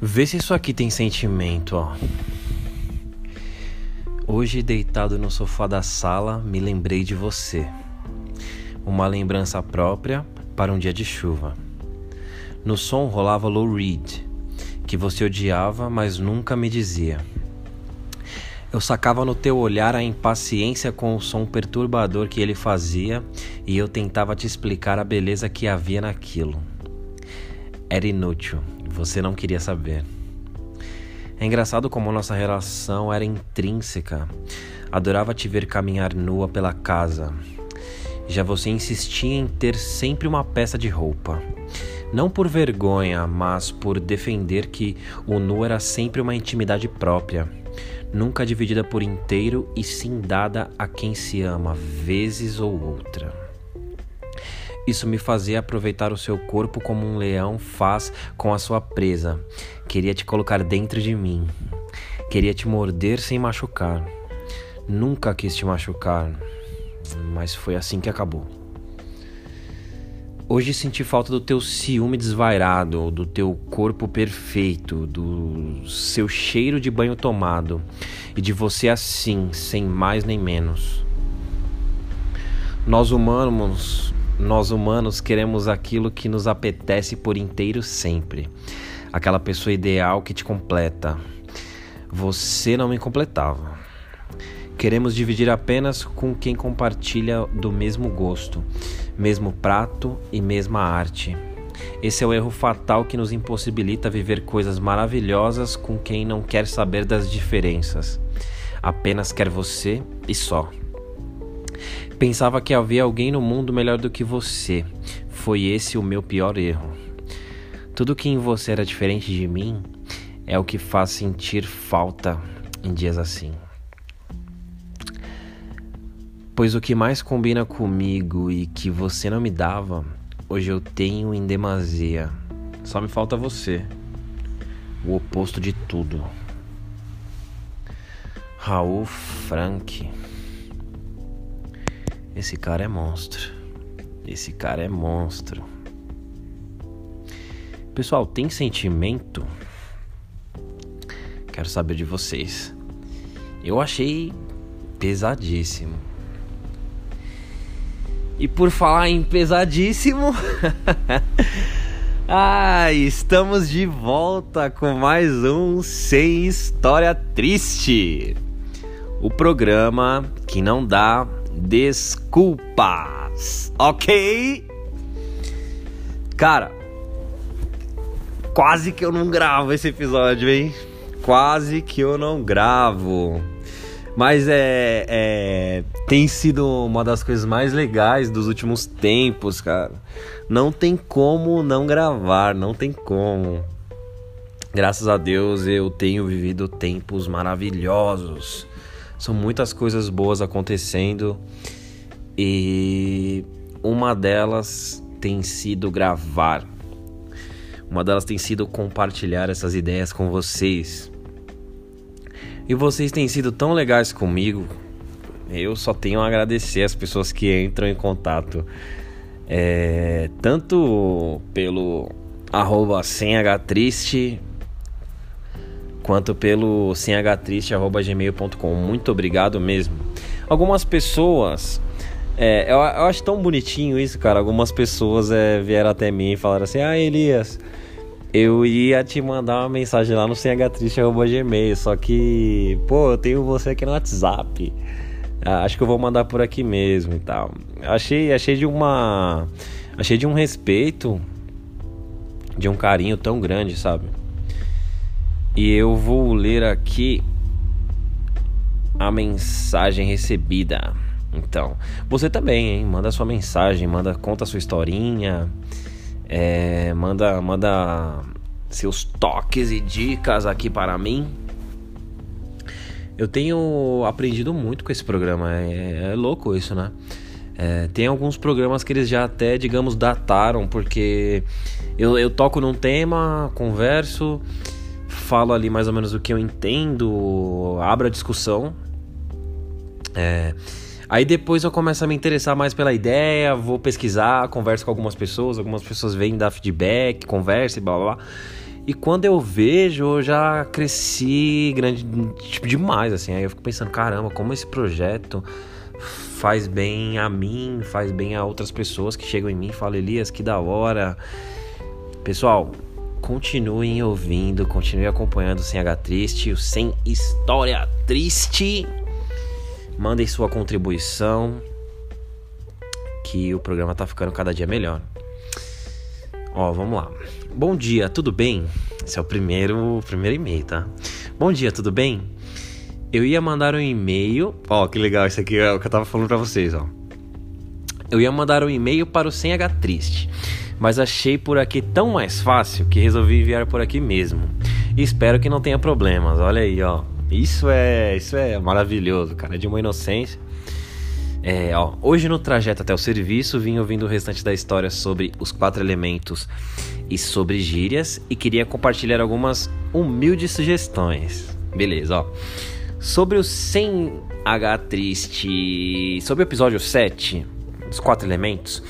Vê se isso aqui tem sentimento, ó. Hoje, deitado no sofá da sala, me lembrei de você. Uma lembrança própria para um dia de chuva. No som rolava Lou Reed, que você odiava, mas nunca me dizia. Eu sacava no teu olhar a impaciência com o som perturbador que ele fazia e eu tentava te explicar a beleza que havia naquilo. Era inútil você não queria saber. É engraçado como nossa relação era intrínseca. Adorava te ver caminhar nua pela casa. Já você insistia em ter sempre uma peça de roupa. Não por vergonha, mas por defender que o nu era sempre uma intimidade própria, nunca dividida por inteiro e sim dada a quem se ama, vezes ou outra. Isso me fazia aproveitar o seu corpo como um leão faz com a sua presa. Queria te colocar dentro de mim. Queria te morder sem machucar. Nunca quis te machucar, mas foi assim que acabou. Hoje senti falta do teu ciúme desvairado, do teu corpo perfeito, do seu cheiro de banho tomado e de você assim, sem mais nem menos. Nós humanos nós humanos queremos aquilo que nos apetece por inteiro sempre. Aquela pessoa ideal que te completa. Você não me completava. Queremos dividir apenas com quem compartilha do mesmo gosto, mesmo prato e mesma arte. Esse é o erro fatal que nos impossibilita viver coisas maravilhosas com quem não quer saber das diferenças. Apenas quer você e só. Pensava que havia alguém no mundo melhor do que você. Foi esse o meu pior erro. Tudo que em você era diferente de mim é o que faz sentir falta em dias assim. Pois o que mais combina comigo e que você não me dava, hoje eu tenho em demasia. Só me falta você. O oposto de tudo. Raul Frank. Esse cara é monstro. Esse cara é monstro. Pessoal, tem sentimento? Quero saber de vocês. Eu achei pesadíssimo. E por falar em pesadíssimo, ah, estamos de volta com mais um Sem História Triste. O programa que não dá desculpas, ok? Cara, quase que eu não gravo esse episódio, hein? Quase que eu não gravo. Mas é, é, Tem sido uma das coisas mais legais dos últimos tempos, cara. Não tem como não gravar, não tem como. Graças a Deus eu tenho vivido tempos maravilhosos. São muitas coisas boas acontecendo e uma delas tem sido gravar. Uma delas tem sido compartilhar essas ideias com vocês. E vocês têm sido tão legais comigo. Eu só tenho a agradecer as pessoas que entram em contato. É, tanto pelo arroba sem quanto pelo semhtriste.gmail.com. Muito obrigado mesmo. Algumas pessoas. É, eu, eu, acho tão bonitinho isso, cara. Algumas pessoas é, vieram até mim e falaram assim: Ah, Elias, eu ia te mandar uma mensagem lá no semhtriste.gmail. Só que, pô, eu tenho você aqui no WhatsApp. Ah, acho que eu vou mandar por aqui mesmo e tal. Achei, achei de uma. Achei de um respeito, de um carinho tão grande, sabe? E eu vou ler aqui a mensagem recebida. Então, você também, hein? Manda sua mensagem, manda conta sua historinha, é, manda manda seus toques e dicas aqui para mim. Eu tenho aprendido muito com esse programa, é, é louco isso, né? É, tem alguns programas que eles já até, digamos, dataram, porque eu, eu toco num tema, converso falo ali mais ou menos o que eu entendo, abro a discussão. É, aí depois eu começo a me interessar mais pela ideia, vou pesquisar, converso com algumas pessoas, algumas pessoas vêm dar feedback, conversa e blá blá blá. E quando eu vejo, eu já cresci grande, tipo, demais, assim. Aí eu fico pensando, caramba, como esse projeto faz bem a mim, faz bem a outras pessoas que chegam em mim e falam, Elias, que da hora. Pessoal, continuem ouvindo, continuem acompanhando o Sem H Triste, o Sem História Triste. Mandem sua contribuição, que o programa tá ficando cada dia melhor. Ó, vamos lá. Bom dia, tudo bem? Esse é o primeiro, primeiro e-mail, tá? Bom dia, tudo bem? Eu ia mandar um e-mail. Ó, que legal, isso aqui é o que eu tava falando pra vocês, ó. Eu ia mandar um e-mail para o Sem H Triste, mas achei por aqui tão mais fácil que resolvi enviar por aqui mesmo. E espero que não tenha problemas. Olha aí, ó. Isso é, isso é maravilhoso, cara. É de uma inocência. É, ó, hoje no trajeto até o serviço vim ouvindo o restante da história sobre os quatro elementos e sobre gírias e queria compartilhar algumas humildes sugestões. Beleza, ó. Sobre o 100H triste, sobre o episódio 7, os quatro elementos,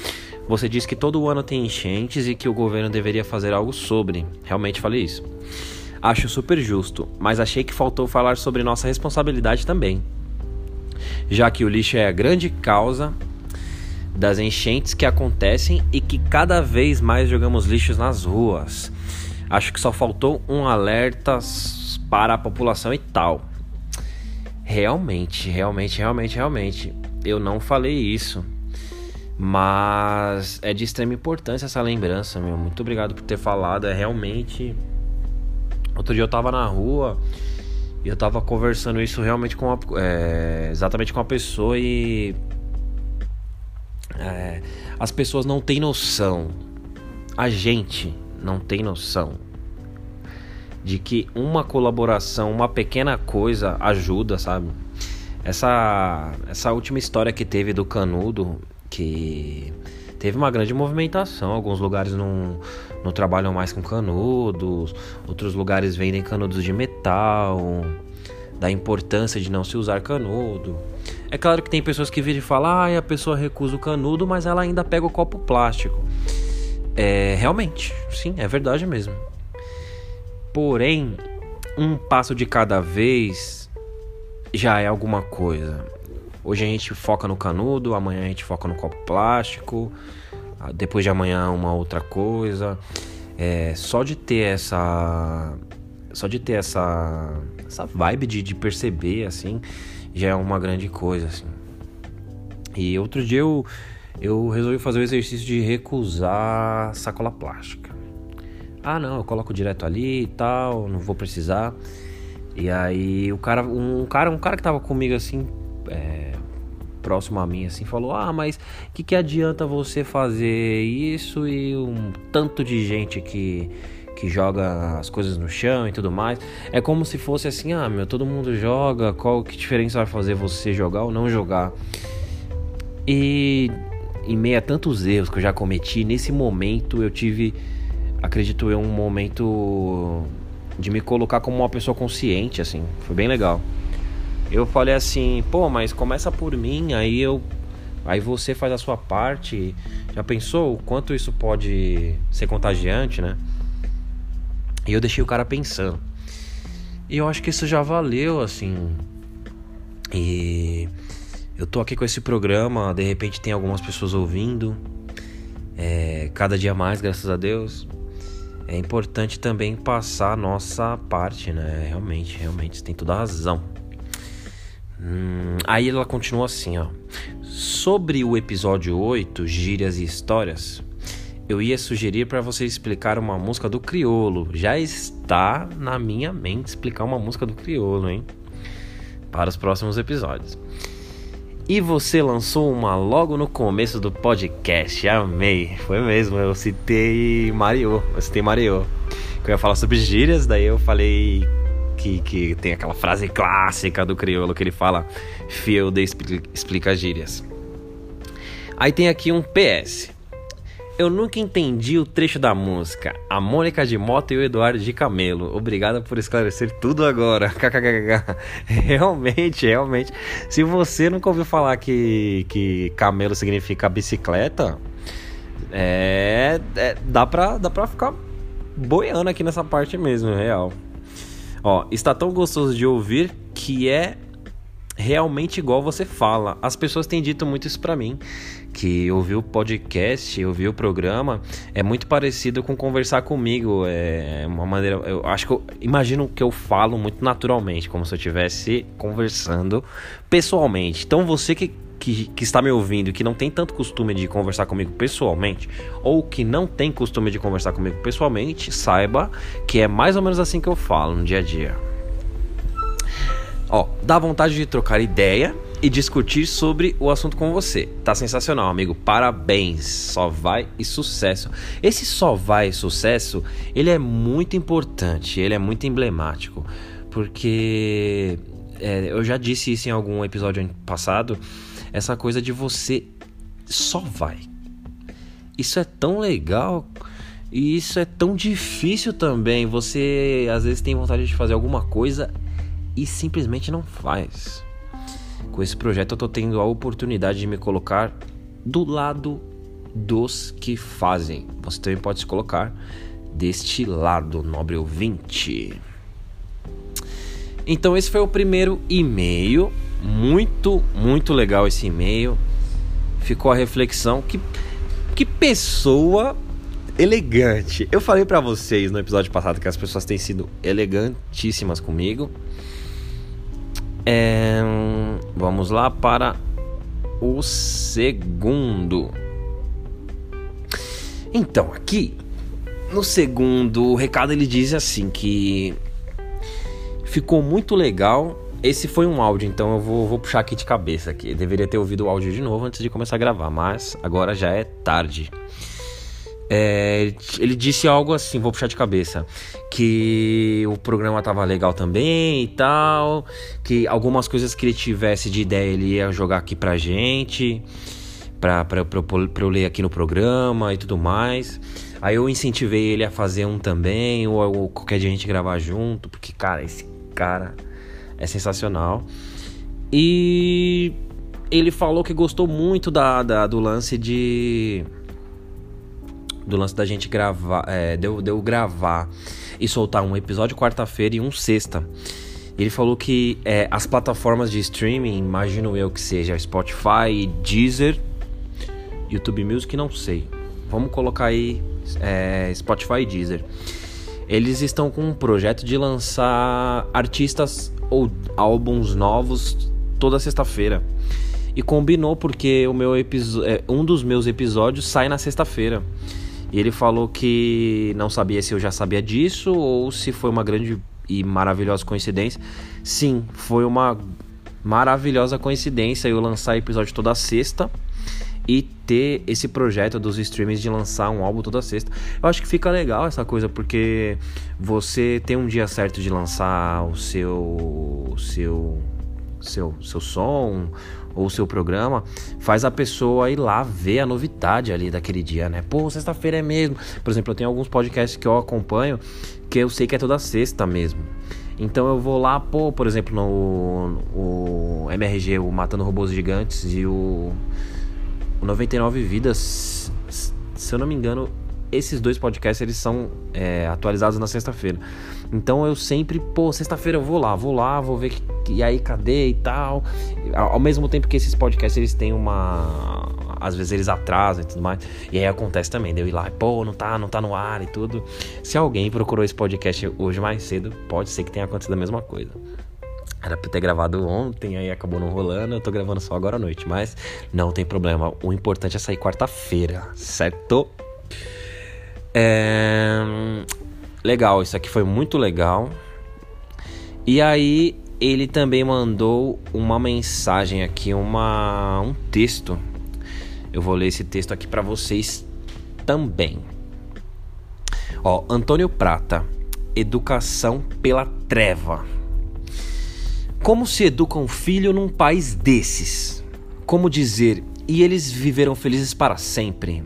você diz que todo ano tem enchentes e que o governo deveria fazer algo sobre. Realmente falei isso. Acho super justo, mas achei que faltou falar sobre nossa responsabilidade também já que o lixo é a grande causa das enchentes que acontecem e que cada vez mais jogamos lixos nas ruas. Acho que só faltou um alerta para a população e tal. Realmente, realmente, realmente, realmente. Eu não falei isso. Mas é de extrema importância essa lembrança, meu. Muito obrigado por ter falado. É realmente. Outro dia eu tava na rua e eu tava conversando isso realmente com é, exatamente com a pessoa e é, as pessoas não têm noção, a gente não tem noção de que uma colaboração, uma pequena coisa ajuda, sabe? Essa essa última história que teve do Canudo, que teve uma grande movimentação, alguns lugares não, não trabalham mais com canudos, outros lugares vendem canudos de metal, da importância de não se usar canudo. É claro que tem pessoas que viram e falam, ah, a pessoa recusa o canudo, mas ela ainda pega o copo plástico. É, realmente, sim, é verdade mesmo. Porém, um passo de cada vez já é alguma coisa. Hoje a gente foca no canudo, amanhã a gente foca no copo plástico, ah, depois de amanhã uma outra coisa. É, só de ter essa. Só de ter essa. Essa vibe de, de perceber, assim, já é uma grande coisa, assim. E outro dia eu, eu resolvi fazer o exercício de recusar sacola plástica. Ah, não, eu coloco direto ali e tal, não vou precisar. E aí o cara, um cara, um cara que tava comigo assim, é, próximo a mim assim falou: "Ah, mas que que adianta você fazer isso e um tanto de gente que que joga as coisas no chão e tudo mais. É como se fosse assim: "Ah, meu, todo mundo joga, qual que diferença vai fazer você jogar ou não jogar?" E em meio a tantos erros que eu já cometi, nesse momento eu tive, acredito eu, um momento de me colocar como uma pessoa consciente, assim. Foi bem legal eu falei assim, pô, mas começa por mim, aí eu. Aí você faz a sua parte. Já pensou o quanto isso pode ser contagiante, né? E eu deixei o cara pensando. E eu acho que isso já valeu, assim. E eu tô aqui com esse programa, de repente tem algumas pessoas ouvindo. É, cada dia mais, graças a Deus. É importante também passar a nossa parte, né? Realmente, realmente, você tem toda a razão. Hum, aí ela continua assim, ó. Sobre o episódio 8, Gírias e Histórias, eu ia sugerir para você explicar uma música do Criolo. Já está na minha mente explicar uma música do Criolo, hein? Para os próximos episódios. E você lançou uma logo no começo do podcast. Amei. Foi mesmo, eu citei Mario. Eu citei Mario. Que eu ia falar sobre gírias, daí eu falei que, que tem aquela frase clássica do crioulo que ele fala: Field explica gírias. Aí tem aqui um PS. Eu nunca entendi o trecho da música. A Mônica de Moto e o Eduardo de Camelo. Obrigada por esclarecer tudo agora. realmente, realmente. Se você nunca ouviu falar que, que camelo significa bicicleta, é, é, dá, pra, dá pra ficar boiando aqui nessa parte mesmo, real. Ó, está tão gostoso de ouvir que é realmente igual você fala. As pessoas têm dito muito isso para mim, que ouvir o podcast, ouvir o programa é muito parecido com conversar comigo. É uma maneira, eu acho que eu imagino que eu falo muito naturalmente, como se eu estivesse conversando pessoalmente. Então você que que, que, está me ouvindo que não tem tanto costume de conversar comigo pessoalmente, ou que não tem costume de conversar comigo pessoalmente, saiba que é mais ou menos assim que eu falo no dia a dia. Ó, dá vontade de trocar ideia e discutir sobre o assunto com você. Tá sensacional, amigo. Parabéns. Só vai e sucesso. Esse só vai e sucesso, ele é muito importante, ele é muito emblemático, porque é, eu já disse isso em algum episódio passado, essa coisa de você só vai. Isso é tão legal e isso é tão difícil também. Você às vezes tem vontade de fazer alguma coisa e simplesmente não faz. Com esse projeto eu tô tendo a oportunidade de me colocar do lado dos que fazem. Você também pode se colocar deste lado, nobre ouvinte. Então esse foi o primeiro e-mail, muito, muito legal esse e-mail. Ficou a reflexão que que pessoa elegante. Eu falei para vocês no episódio passado que as pessoas têm sido elegantíssimas comigo. É, vamos lá para o segundo. Então, aqui no segundo recado ele diz assim que ficou muito legal. Esse foi um áudio, então eu vou, vou puxar aqui de cabeça aqui. Eu deveria ter ouvido o áudio de novo antes de começar a gravar, mas agora já é tarde. É, ele disse algo assim, vou puxar de cabeça, que o programa tava legal também e tal, que algumas coisas que ele tivesse de ideia ele ia jogar aqui pra gente, pra, pra, pra, pra eu ler aqui no programa e tudo mais. Aí eu incentivei ele a fazer um também, ou, ou qualquer dia a gente gravar junto, porque, cara, esse cara é sensacional. E ele falou que gostou muito da, da do lance de do lance da gente gravar, é, deu, deu gravar e soltar um episódio quarta-feira e um sexta. Ele falou que é, as plataformas de streaming, imagino eu que seja Spotify, Deezer, YouTube Music, não sei. Vamos colocar aí é, Spotify e Deezer. Eles estão com um projeto de lançar artistas ou álbuns novos toda sexta-feira. E combinou porque o meu é, um dos meus episódios sai na sexta-feira. E ele falou que não sabia se eu já sabia disso ou se foi uma grande e maravilhosa coincidência. Sim, foi uma maravilhosa coincidência eu lançar episódio toda sexta e ter esse projeto dos streamings de lançar um álbum toda sexta. Eu acho que fica legal essa coisa porque você tem um dia certo de lançar o seu seu seu seu som ou seu programa, faz a pessoa ir lá ver a novidade ali daquele dia, né? Pô, sexta-feira é mesmo. Por exemplo, eu tenho alguns podcasts que eu acompanho que eu sei que é toda sexta mesmo. Então eu vou lá, pô, por exemplo, no o MRG, o Matando Robôs Gigantes e o, o 99 Vidas, se eu não me engano, esses dois podcasts eles são é, atualizados na sexta-feira. Então eu sempre, pô, sexta-feira eu vou lá, vou lá, vou ver que, e aí cadê e tal. Ao mesmo tempo que esses podcasts eles têm uma às vezes eles atrasam e tudo mais. E aí acontece também, de eu ir lá, pô, não tá, não tá no ar e tudo. Se alguém procurou esse podcast hoje mais cedo, pode ser que tenha acontecido a mesma coisa. Era pra ter gravado ontem, aí acabou não rolando, eu tô gravando só agora à noite, mas não tem problema. O importante é sair quarta-feira, certo? É... Legal, isso aqui foi muito legal. E aí ele também mandou uma mensagem aqui, uma um texto. Eu vou ler esse texto aqui para vocês também. Ó, Antônio Prata, educação pela treva. Como se educa um filho num país desses? Como dizer, e eles viveram felizes para sempre?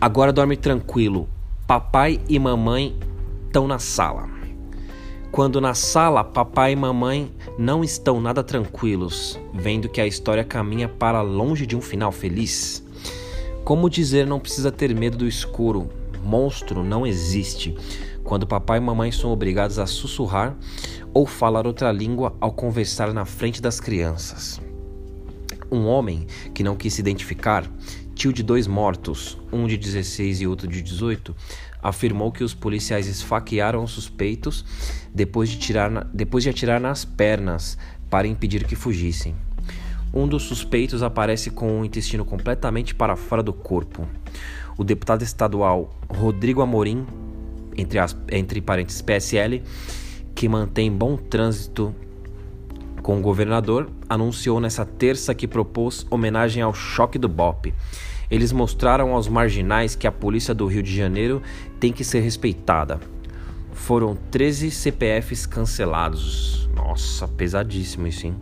Agora dorme tranquilo. Papai e mamãe estão na sala. Quando na sala papai e mamãe não estão nada tranquilos, vendo que a história caminha para longe de um final feliz. Como dizer não precisa ter medo do escuro? Monstro não existe quando papai e mamãe são obrigados a sussurrar ou falar outra língua ao conversar na frente das crianças. Um homem que não quis se identificar, tio de dois mortos, um de 16 e outro de 18, afirmou que os policiais esfaquearam os suspeitos depois de, tirar na, depois de atirar nas pernas para impedir que fugissem. Um dos suspeitos aparece com o intestino completamente para fora do corpo. O deputado estadual Rodrigo Amorim, entre, as, entre parênteses PSL, que mantém bom trânsito com o governador, anunciou nessa terça que propôs homenagem ao choque do BOP eles mostraram aos marginais que a polícia do Rio de Janeiro tem que ser respeitada. Foram 13 CPFs cancelados. Nossa, pesadíssimo isso, hein?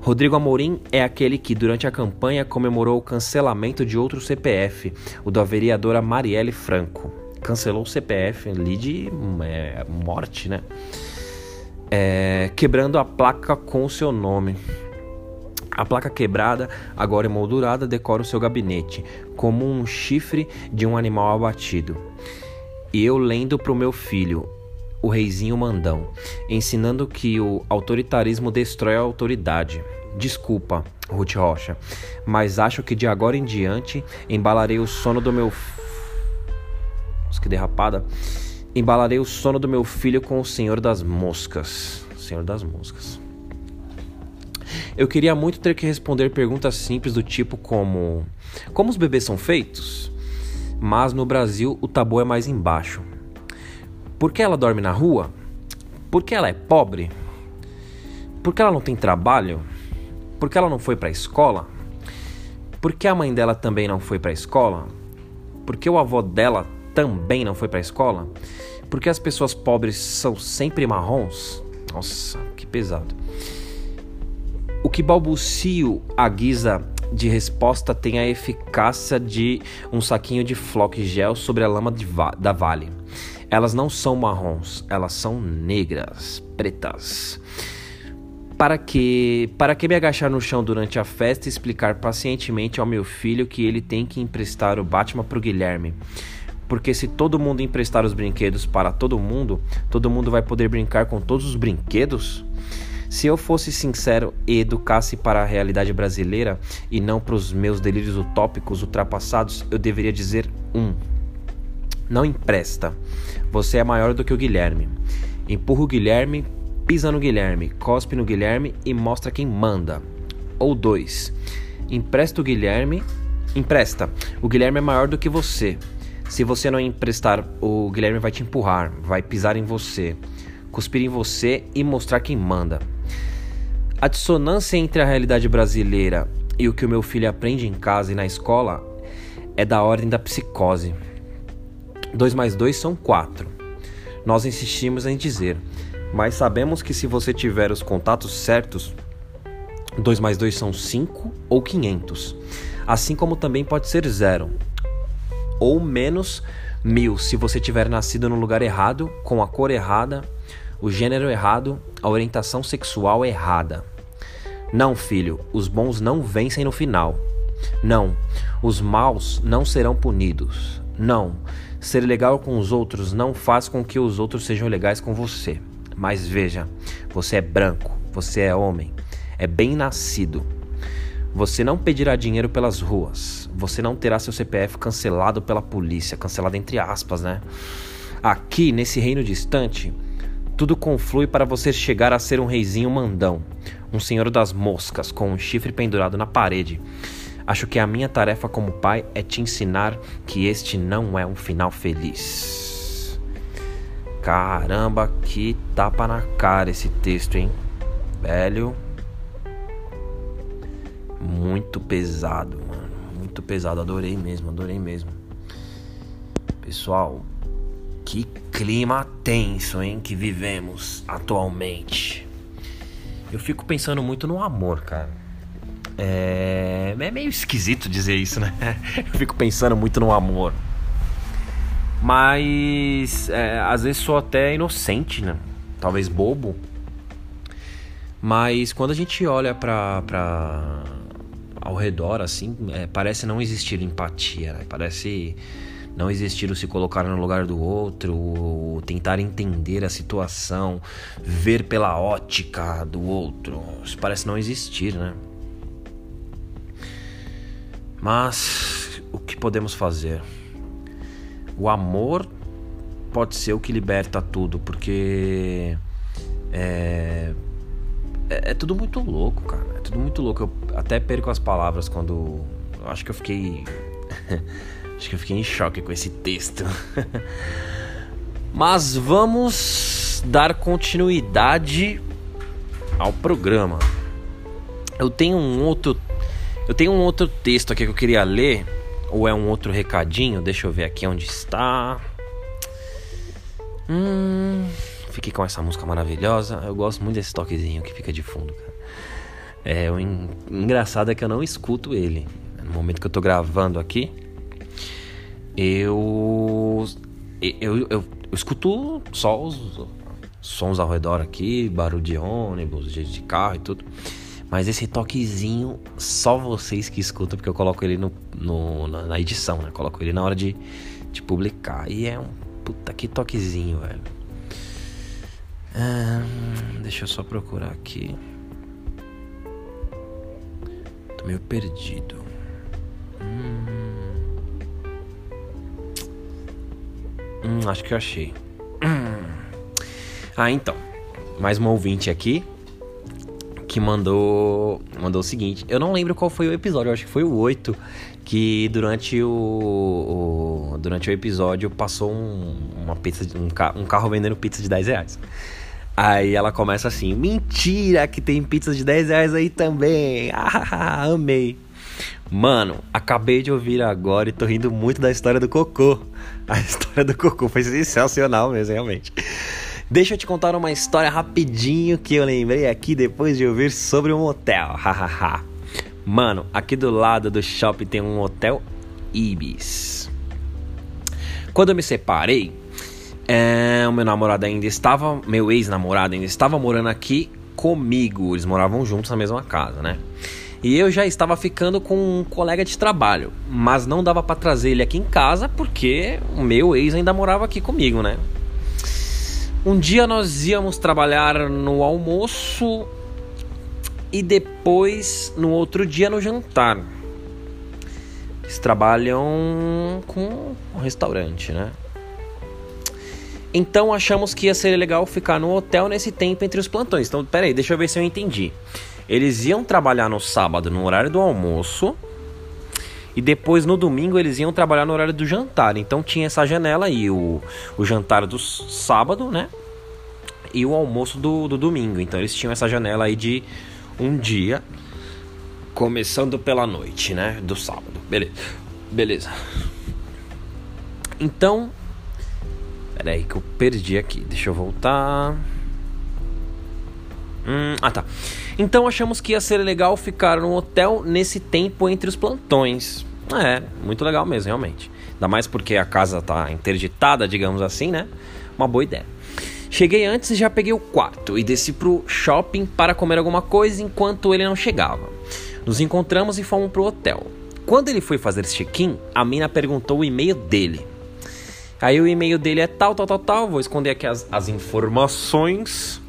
Rodrigo Amorim é aquele que, durante a campanha, comemorou o cancelamento de outro CPF, o da vereadora Marielle Franco. Cancelou o CPF ali de é, morte, né? É, quebrando a placa com o seu nome. A placa quebrada, agora emoldurada, decora o seu gabinete, como um chifre de um animal abatido. E eu lendo para o meu filho, o reizinho mandão, ensinando que o autoritarismo destrói a autoridade. Desculpa, Ruth Rocha, mas acho que de agora em diante embalarei o sono do meu. Nossa, que derrapada! Embalarei o sono do meu filho com o Senhor das Moscas. Senhor das Moscas. Eu queria muito ter que responder perguntas simples do tipo como: Como os bebês são feitos? Mas no Brasil o tabu é mais embaixo. Por que ela dorme na rua? Por que ela é pobre? Por que ela não tem trabalho? Por que ela não foi para a escola? Por que a mãe dela também não foi para a escola? Por que o avô dela também não foi para a escola? Por que as pessoas pobres são sempre marrons? Nossa, que pesado. O que balbucio a guisa de resposta tem a eficácia de um saquinho de flock gel sobre a lama va da vale. Elas não são marrons, elas são negras, pretas. Para que, para que me agachar no chão durante a festa e explicar pacientemente ao meu filho que ele tem que emprestar o Batman pro Guilherme? Porque se todo mundo emprestar os brinquedos para todo mundo, todo mundo vai poder brincar com todos os brinquedos? Se eu fosse sincero e educasse para a realidade brasileira e não para os meus delírios utópicos ultrapassados, eu deveria dizer um. Não empresta. Você é maior do que o Guilherme. Empurra o Guilherme, pisa no Guilherme, cospe no Guilherme e mostra quem manda. Ou dois. Empresta o Guilherme. Empresta. O Guilherme é maior do que você. Se você não emprestar, o Guilherme vai te empurrar, vai pisar em você, cuspir em você e mostrar quem manda. A dissonância entre a realidade brasileira e o que o meu filho aprende em casa e na escola é da ordem da psicose. 2 mais 2 são 4. Nós insistimos em dizer, mas sabemos que se você tiver os contatos certos, 2 mais 2 são 5 ou 500. Assim como também pode ser zero ou menos mil se você tiver nascido no lugar errado, com a cor errada o gênero errado, a orientação sexual errada. Não, filho, os bons não vencem no final. Não, os maus não serão punidos. Não, ser legal com os outros não faz com que os outros sejam legais com você. Mas veja, você é branco, você é homem, é bem nascido. Você não pedirá dinheiro pelas ruas. Você não terá seu CPF cancelado pela polícia, cancelado entre aspas, né? Aqui, nesse reino distante, tudo conflui para você chegar a ser um reizinho mandão, um senhor das moscas com um chifre pendurado na parede. Acho que a minha tarefa como pai é te ensinar que este não é um final feliz. Caramba, que tapa na cara esse texto, hein? Velho. Muito pesado, mano. Muito pesado. Adorei mesmo, adorei mesmo. Pessoal, que clima tenso, hein, que vivemos atualmente. Eu fico pensando muito no amor, cara. É, é meio esquisito dizer isso, né? Eu fico pensando muito no amor. Mas é, às vezes sou até inocente, né? Talvez bobo. Mas quando a gente olha pra, pra ao redor, assim, é, parece não existir empatia, né? Parece não existir o se colocar no lugar do outro, o tentar entender a situação, ver pela ótica do outro. Isso parece não existir, né? Mas o que podemos fazer? O amor pode ser o que liberta tudo, porque é, é, é, tudo muito louco, cara. Tudo muito louco. Eu até perco as palavras quando. Eu acho que eu fiquei. acho que eu fiquei em choque com esse texto. Mas vamos dar continuidade ao programa. Eu tenho um outro. Eu tenho um outro texto aqui que eu queria ler. Ou é um outro recadinho? Deixa eu ver aqui onde está. Hum, fiquei com essa música maravilhosa. Eu gosto muito desse toquezinho que fica de fundo, cara. É, o en... engraçado é que eu não escuto ele. No momento que eu tô gravando aqui, eu. Eu, eu, eu, escuto só os sons ao redor aqui, barulho de ônibus, de, de carro e tudo. Mas esse toquezinho, só vocês que escutam, porque eu coloco ele no, no na edição, né? Coloco ele na hora de, de publicar. E é um Puta que toquezinho, velho. Deixa eu só procurar aqui. Meio perdido. Hum, hum acho que eu achei. Ah, então. Mais um ouvinte aqui que mandou mandou o seguinte. Eu não lembro qual foi o episódio, acho que foi o 8 que durante o, o durante o episódio passou um, uma pizza um, um carro vendendo pizza de 10 reais. Aí ela começa assim: Mentira que tem pizza de 10 reais aí também. Ah, amei. Mano, acabei de ouvir agora e tô rindo muito da história do Cocô. A história do Cocô foi sensacional mesmo, realmente. Deixa eu te contar uma história rapidinho que eu lembrei aqui depois de ouvir sobre um hotel. Hahaha. Mano, aqui do lado do shopping tem um hotel Ibis. Quando eu me separei, é, o meu namorado ainda estava, meu ex-namorado ainda estava morando aqui comigo. Eles moravam juntos na mesma casa, né? E eu já estava ficando com um colega de trabalho, mas não dava para trazer ele aqui em casa porque o meu ex ainda morava aqui comigo, né? Um dia nós íamos trabalhar no almoço e depois no outro dia no jantar. Eles trabalham com um restaurante, né? Então achamos que ia ser legal ficar no hotel nesse tempo entre os plantões. Então, peraí, deixa eu ver se eu entendi. Eles iam trabalhar no sábado no horário do almoço e depois no domingo eles iam trabalhar no horário do jantar. Então tinha essa janela aí, o, o jantar do sábado, né? E o almoço do, do domingo. Então eles tinham essa janela aí de um dia, começando pela noite, né? Do sábado. Beleza. Beleza. Então. Pera aí que eu perdi aqui. Deixa eu voltar. Hum, ah tá. Então achamos que ia ser legal ficar no hotel nesse tempo entre os plantões. É, muito legal mesmo, realmente. Ainda mais porque a casa tá interditada, digamos assim, né? Uma boa ideia. Cheguei antes e já peguei o quarto e desci pro shopping para comer alguma coisa enquanto ele não chegava. Nos encontramos e fomos pro hotel. Quando ele foi fazer check-in, a mina perguntou o e-mail dele. Aí o e-mail dele é tal, tal, tal, tal. Vou esconder aqui as, as informações.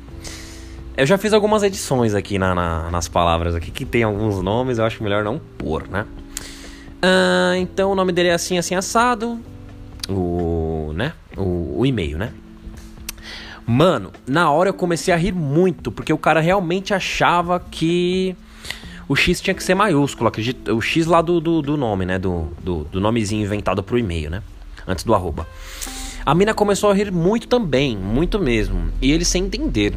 Eu já fiz algumas edições aqui na, na, nas palavras aqui que tem alguns nomes, eu acho melhor não pôr, né? Ah, então o nome dele é assim, assim, assado. O, né? O, o e-mail, né? Mano, na hora eu comecei a rir muito, porque o cara realmente achava que o X tinha que ser maiúsculo, acredito, o X lá do, do, do nome, né? Do, do, do, nomezinho inventado pro e-mail, né? Antes do arroba. A mina começou a rir muito também, muito mesmo, e ele sem entender.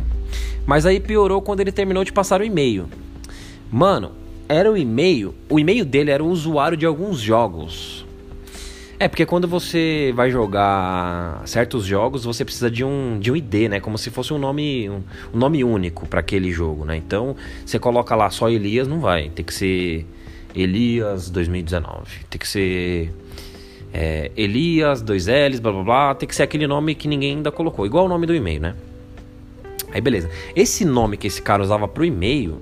Mas aí piorou quando ele terminou de passar o e-mail. Mano, era o e-mail, o e-mail dele era o usuário de alguns jogos. É, porque quando você vai jogar certos jogos, você precisa de um, de um ID, né? Como se fosse um nome, um, um nome único para aquele jogo, né? Então, você coloca lá só Elias, não vai. Tem que ser Elias 2019. Tem que ser é, Elias, dois L's, blá blá blá. Tem que ser aquele nome que ninguém ainda colocou. Igual o nome do e-mail, né? Aí beleza. Esse nome que esse cara usava pro e-mail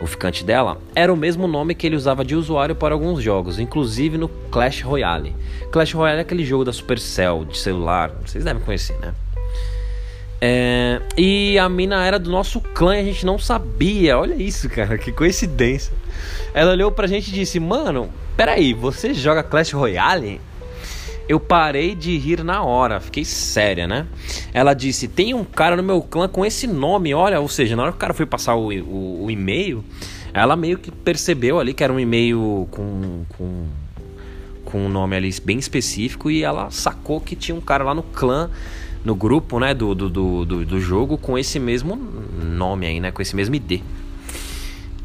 o ficante dela, era o mesmo nome que ele usava de usuário para alguns jogos, inclusive no Clash Royale. Clash Royale é aquele jogo da Supercell de celular, vocês devem conhecer, né? É, e a mina era do nosso clã e a gente não sabia. Olha isso, cara, que coincidência. Ela olhou pra gente e disse: Mano, peraí, você joga Clash Royale? Eu parei de rir na hora, fiquei séria, né? Ela disse: Tem um cara no meu clã com esse nome, olha. Ou seja, na hora que o cara foi passar o, o, o e-mail, ela meio que percebeu ali que era um e-mail com, com, com um nome ali bem específico e ela sacou que tinha um cara lá no clã, no grupo, né, do, do, do, do, jogo com esse mesmo nome aí, né? Com esse mesmo ID.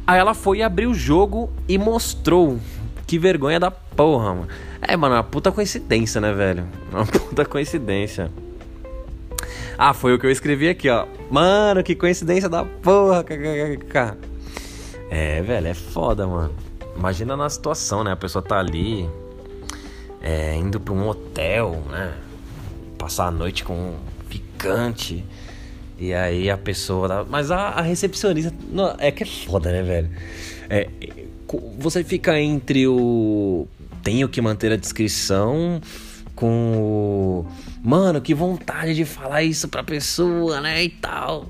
Aí ela foi abrir o jogo e mostrou. Que vergonha da porra, mano. É, mano, uma puta coincidência, né, velho? Uma puta coincidência. Ah, foi o que eu escrevi aqui, ó. Mano, que coincidência da porra. É, velho, é foda, mano. Imagina na situação, né? A pessoa tá ali, é, indo pra um hotel, né? Passar a noite com um ficante. E aí a pessoa. Mas a, a recepcionista. Não, é que é foda, né, velho? É, você fica entre o tenho que manter a descrição com o. Mano, que vontade de falar isso pra pessoa, né? E tal.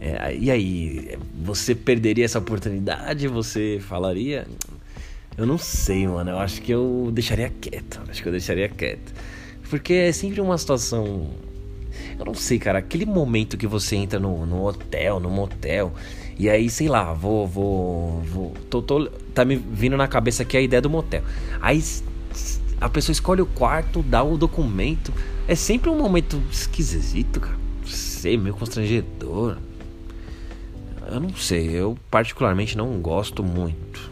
É, e aí, você perderia essa oportunidade? Você falaria? Eu não sei, mano. Eu acho que eu deixaria quieto. Acho que eu deixaria quieto. Porque é sempre uma situação. Eu não sei, cara. Aquele momento que você entra no, no hotel, no motel. E aí, sei lá, vou. vou, vou tô, tô, tá me vindo na cabeça aqui a ideia do motel. Aí a pessoa escolhe o quarto, dá o documento. É sempre um momento esquisito, cara. Sei, meio constrangedor. Eu não sei, eu particularmente não gosto muito.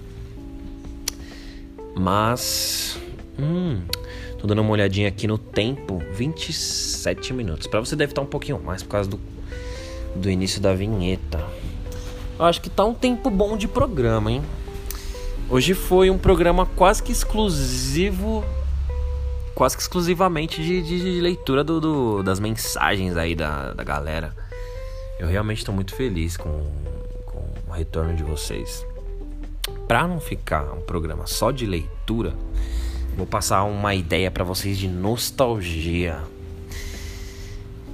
Mas. Hum. Tô dando uma olhadinha aqui no tempo. 27 minutos. Para você deve estar um pouquinho mais por causa do, do início da vinheta. Eu acho que tá um tempo bom de programa, hein? Hoje foi um programa quase que exclusivo. Quase que exclusivamente de, de, de leitura do, do, das mensagens aí da, da galera. Eu realmente estou muito feliz com, com o retorno de vocês. Pra não ficar um programa só de leitura, vou passar uma ideia para vocês de nostalgia.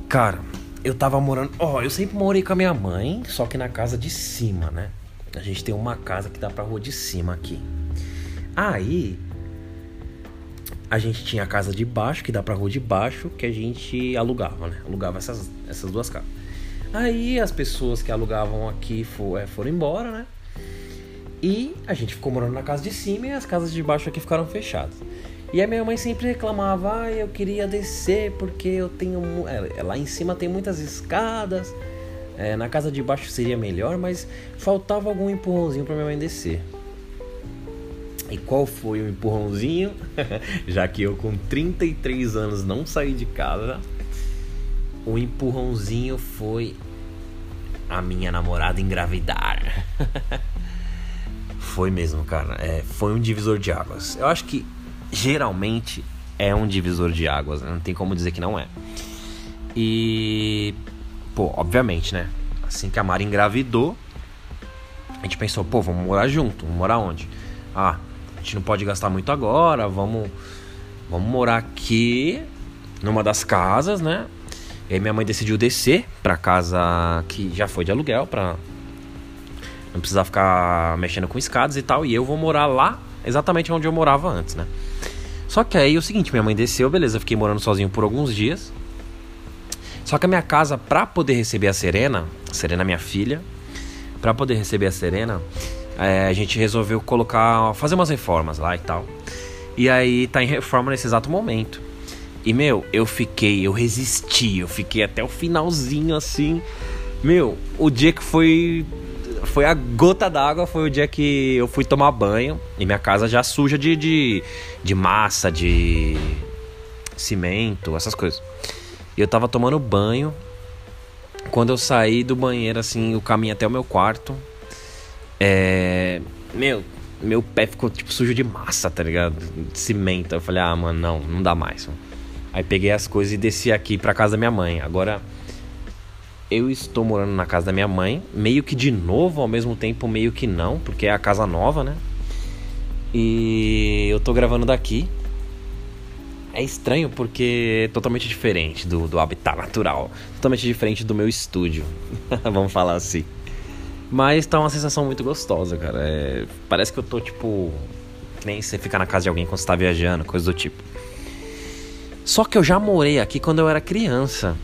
Cara, eu tava morando. Ó, oh, eu sempre morei com a minha mãe, só que na casa de cima, né? A gente tem uma casa que dá pra rua de cima aqui. Aí. A gente tinha a casa de baixo, que dá pra rua de baixo, que a gente alugava, né? Alugava essas, essas duas casas. Aí as pessoas que alugavam aqui for, é, foram embora, né? E a gente ficou morando na casa de cima e as casas de baixo aqui ficaram fechadas. E a minha mãe sempre reclamava, ah, eu queria descer porque eu tenho. É, lá em cima tem muitas escadas. É, na casa de baixo seria melhor, mas faltava algum empurrãozinho para minha mãe descer. E qual foi o empurrãozinho? Já que eu com 33 anos não saí de casa, o empurrãozinho foi a minha namorada engravidar. foi mesmo, cara. É, foi um divisor de águas. Eu acho que geralmente é um divisor de águas, né? não tem como dizer que não é. E, pô, obviamente, né? Assim que a Mari engravidou, a gente pensou, pô, vamos morar junto. Vamos morar onde? Ah, a gente não pode gastar muito agora, vamos, vamos morar aqui numa das casas, né? E aí minha mãe decidiu descer pra casa que já foi de aluguel, pra não precisar ficar mexendo com escadas e tal. E eu vou morar lá, exatamente onde eu morava antes, né? Só que aí é o seguinte, minha mãe desceu, beleza, fiquei morando sozinho por alguns dias. Só que a minha casa, pra poder receber a Serena, a Serena minha filha, pra poder receber a Serena, é, a gente resolveu colocar, fazer umas reformas lá e tal. E aí tá em reforma nesse exato momento. E meu, eu fiquei, eu resisti, eu fiquei até o finalzinho assim. Meu, o dia que foi foi a gota d'água, foi o dia que eu fui tomar banho e minha casa já suja de, de, de massa, de cimento, essas coisas. E eu tava tomando banho. Quando eu saí do banheiro, assim, o caminho até o meu quarto, é. Meu, meu pé ficou tipo sujo de massa, tá ligado? De cimento. Eu falei, ah, mano, não, não dá mais. Aí peguei as coisas e desci aqui pra casa da minha mãe. Agora eu estou morando na casa da minha mãe, meio que de novo, ao mesmo tempo meio que não, porque é a casa nova, né? E eu tô gravando daqui. É estranho porque é totalmente diferente do, do habitat natural, totalmente diferente do meu estúdio, vamos falar assim. Mas tá uma sensação muito gostosa, cara. É, parece que eu tô tipo. Que nem você ficar na casa de alguém quando você tá viajando, coisa do tipo. Só que eu já morei aqui quando eu era criança.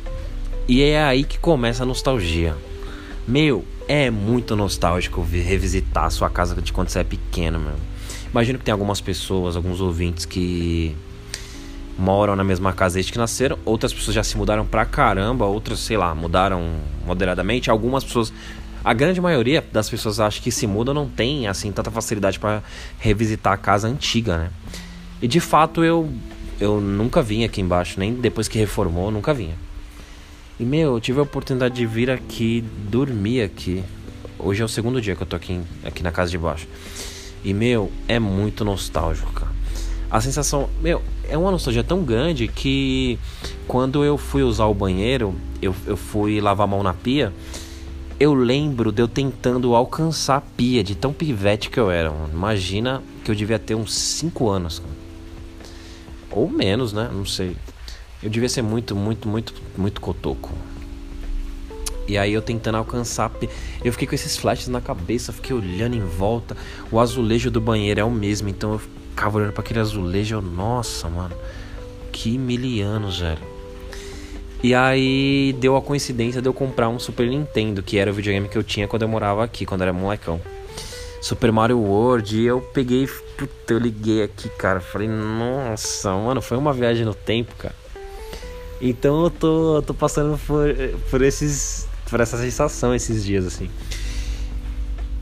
E é aí que começa a nostalgia. Meu, é muito nostálgico revisitar a sua casa de quando você é pequeno, meu. Imagino que tem algumas pessoas, alguns ouvintes que moram na mesma casa desde que nasceram. Outras pessoas já se mudaram pra caramba, outras, sei lá, mudaram moderadamente. Algumas pessoas. A grande maioria das pessoas acho que se mudam não tem assim tanta facilidade para revisitar a casa antiga, né? E de fato eu eu nunca vim aqui embaixo, nem depois que reformou, nunca vinha. E meu, eu tive a oportunidade de vir aqui, dormir aqui. Hoje é o segundo dia que eu tô aqui, aqui na casa de baixo. E meu, é muito nostálgico, cara. A sensação, meu, é uma nostalgia tão grande que quando eu fui usar o banheiro, eu, eu fui lavar a mão na pia. Eu lembro de eu tentando alcançar a pia, de tão pivete que eu era. Mano. Imagina que eu devia ter uns 5 anos, cara. Ou menos, né? Não sei. Eu devia ser muito, muito, muito, muito cotoco. E aí eu tentando alcançar. Eu fiquei com esses flashes na cabeça, fiquei olhando em volta. O azulejo do banheiro é o mesmo, então eu ficava olhando para aquele azulejo. Eu, Nossa, mano, que mil anos, velho. E aí deu a coincidência de eu comprar um Super Nintendo, que era o videogame que eu tinha quando eu morava aqui, quando era molecão. Super Mario World, e eu peguei, puta, eu liguei aqui, cara. Falei, nossa, mano, foi uma viagem no tempo, cara. Então eu tô, eu tô passando por, por, esses, por essa sensação esses dias assim.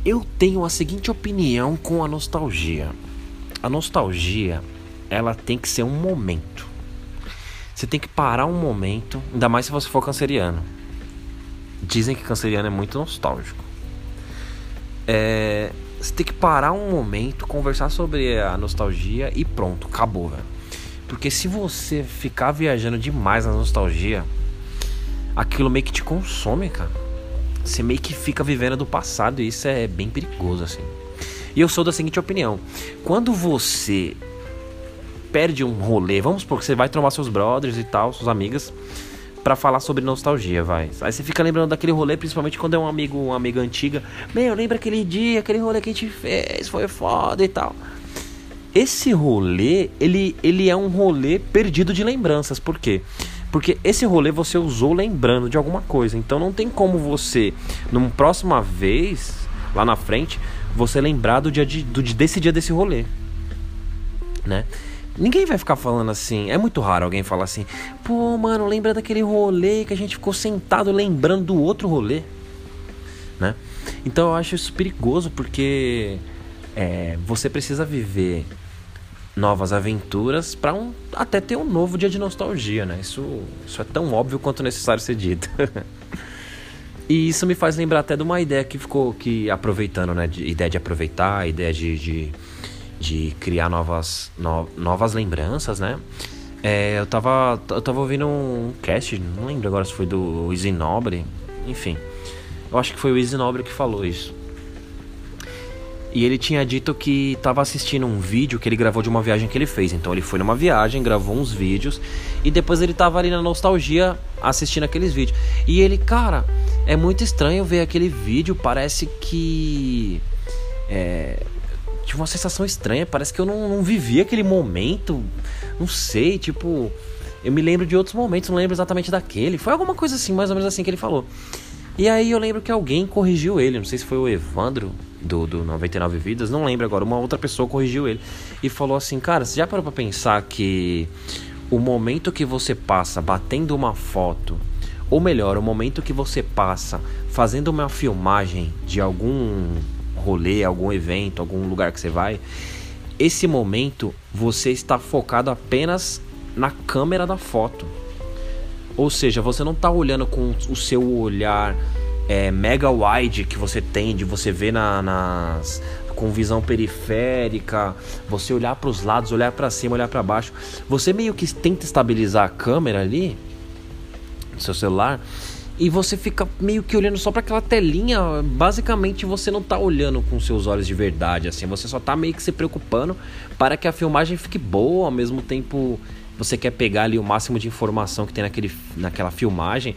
Eu tenho a seguinte opinião com a nostalgia. A nostalgia, ela tem que ser um momento. Você tem que parar um momento, ainda mais se você for canceriano. Dizem que canceriano é muito nostálgico. É, você tem que parar um momento, conversar sobre a nostalgia e pronto, acabou, velho. Porque se você ficar viajando demais na nostalgia, aquilo meio que te consome, cara. Você meio que fica vivendo do passado e isso é bem perigoso, assim. E eu sou da seguinte opinião: quando você perde um rolê, vamos supor que você vai trombar seus brothers e tal, suas amigas, para falar sobre nostalgia, vai. Aí você fica lembrando daquele rolê, principalmente quando é um amigo, uma amiga antiga. Meu, lembra aquele dia, aquele rolê que a gente fez, foi foda e tal esse rolê, ele, ele é um rolê perdido de lembranças. Por quê? Porque esse rolê você usou lembrando de alguma coisa. Então não tem como você, numa próxima vez, lá na frente, você lembrar do dia de, do, desse dia desse rolê. Né? Ninguém vai ficar falando assim. É muito raro alguém falar assim: pô, mano, lembra daquele rolê que a gente ficou sentado lembrando do outro rolê. Né? Então eu acho isso perigoso porque é, você precisa viver novas aventuras para um, até ter um novo dia de nostalgia, né? Isso, isso é tão óbvio quanto necessário ser dito. e isso me faz lembrar até de uma ideia que ficou que aproveitando, né? De, ideia de aproveitar, ideia de, de, de criar novas, no, novas lembranças, né? É, eu tava eu tava ouvindo um cast, não lembro agora se foi do Easy Nobre, enfim. Eu acho que foi o Easy Nobre que falou isso. E ele tinha dito que estava assistindo um vídeo que ele gravou de uma viagem que ele fez. Então ele foi numa viagem, gravou uns vídeos e depois ele tava ali na nostalgia assistindo aqueles vídeos. E ele, cara, é muito estranho ver aquele vídeo, parece que. É. Tive uma sensação estranha, parece que eu não, não vivi aquele momento. Não sei, tipo. Eu me lembro de outros momentos, não lembro exatamente daquele. Foi alguma coisa assim, mais ou menos assim que ele falou. E aí eu lembro que alguém corrigiu ele, não sei se foi o Evandro do, do 99 Vidas, não lembro agora, uma outra pessoa corrigiu ele e falou assim: Cara, você já parou pra pensar que o momento que você passa batendo uma foto, ou melhor, o momento que você passa fazendo uma filmagem de algum rolê, algum evento, algum lugar que você vai, esse momento você está focado apenas na câmera da foto. Ou seja, você não está olhando com o seu olhar é, mega wide que você tem, de você ver na, nas, com visão periférica, você olhar para os lados, olhar para cima, olhar para baixo. Você meio que tenta estabilizar a câmera ali, no seu celular, e você fica meio que olhando só para aquela telinha. Basicamente, você não tá olhando com seus olhos de verdade, assim. Você só tá meio que se preocupando para que a filmagem fique boa. Ao mesmo tempo, você quer pegar ali o máximo de informação que tem naquele, naquela filmagem.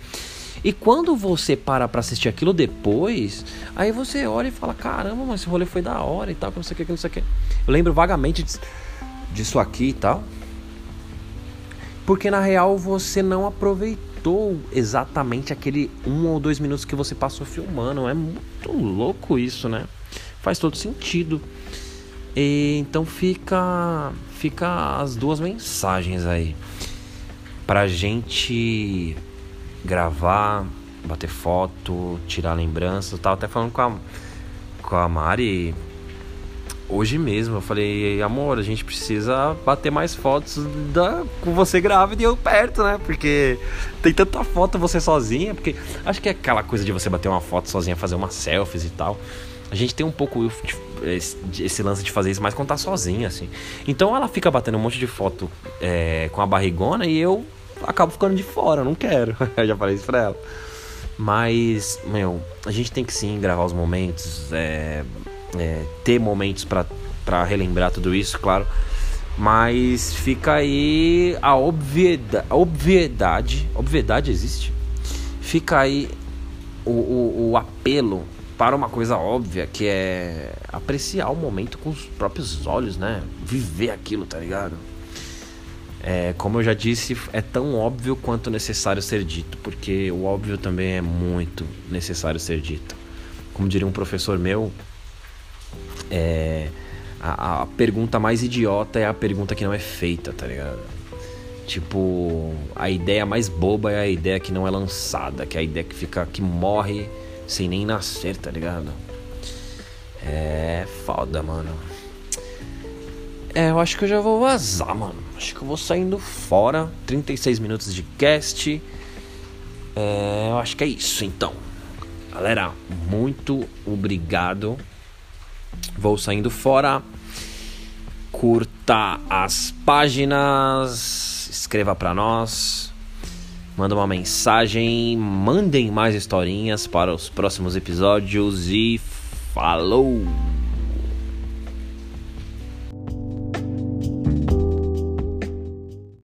E quando você para pra assistir aquilo depois, aí você olha e fala: caramba, mas esse rolê foi da hora e tal, que não sei o que, que não sei o que. Eu lembro vagamente disso aqui e tal. Porque na real você não aproveitou exatamente aquele um ou dois minutos que você passou filmando. É muito louco isso, né? Faz todo sentido. E, então fica fica as duas mensagens aí pra gente gravar, bater foto, tirar lembranças. Eu tava até falando com a, com a Mari hoje mesmo. Eu falei, amor, a gente precisa bater mais fotos da, com você grávida e eu perto, né? Porque tem tanta foto você sozinha. Porque acho que é aquela coisa de você bater uma foto sozinha, fazer umas selfies e tal. A gente tem um pouco esse, lance de fazer isso mais quando tá sozinha, assim. Então ela fica batendo um monte de foto é, com a barrigona e eu acabo ficando de fora, não quero. eu já falei isso pra ela. Mas, meu, a gente tem que sim gravar os momentos, é, é, ter momentos para relembrar tudo isso, claro. Mas fica aí a obviedade. Obviedade, obviedade existe? Fica aí o, o, o apelo para uma coisa óbvia que é apreciar o momento com os próprios olhos, né? Viver aquilo, tá ligado? É, como eu já disse, é tão óbvio quanto necessário ser dito, porque o óbvio também é muito necessário ser dito. Como diria um professor meu, é, a, a, pergunta mais idiota é a pergunta que não é feita, tá ligado? Tipo, a ideia mais boba é a ideia que não é lançada, que é a ideia que fica que morre sem nem nascer, tá ligado? É foda, mano. É, eu acho que eu já vou vazar, mano. Acho que eu vou saindo fora. 36 minutos de cast. É, eu acho que é isso, então. Galera, muito obrigado Vou saindo fora. Curta as páginas, escreva para nós, manda uma mensagem, mandem mais historinhas para os próximos episódios e falou!